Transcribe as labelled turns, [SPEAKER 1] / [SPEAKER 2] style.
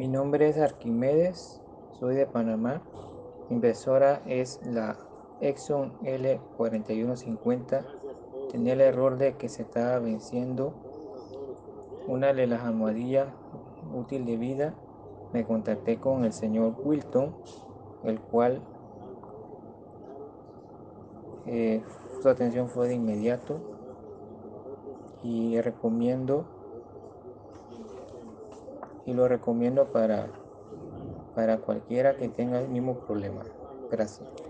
[SPEAKER 1] Mi nombre es Arquimedes, soy de Panamá. Mi impresora es la Exxon L4150. Tenía el error de que se estaba venciendo una de las almohadillas útil de vida. Me contacté con el señor Wilton, el cual eh, su atención fue de inmediato y recomiendo y lo recomiendo para, para cualquiera que tenga el mismo problema. Gracias.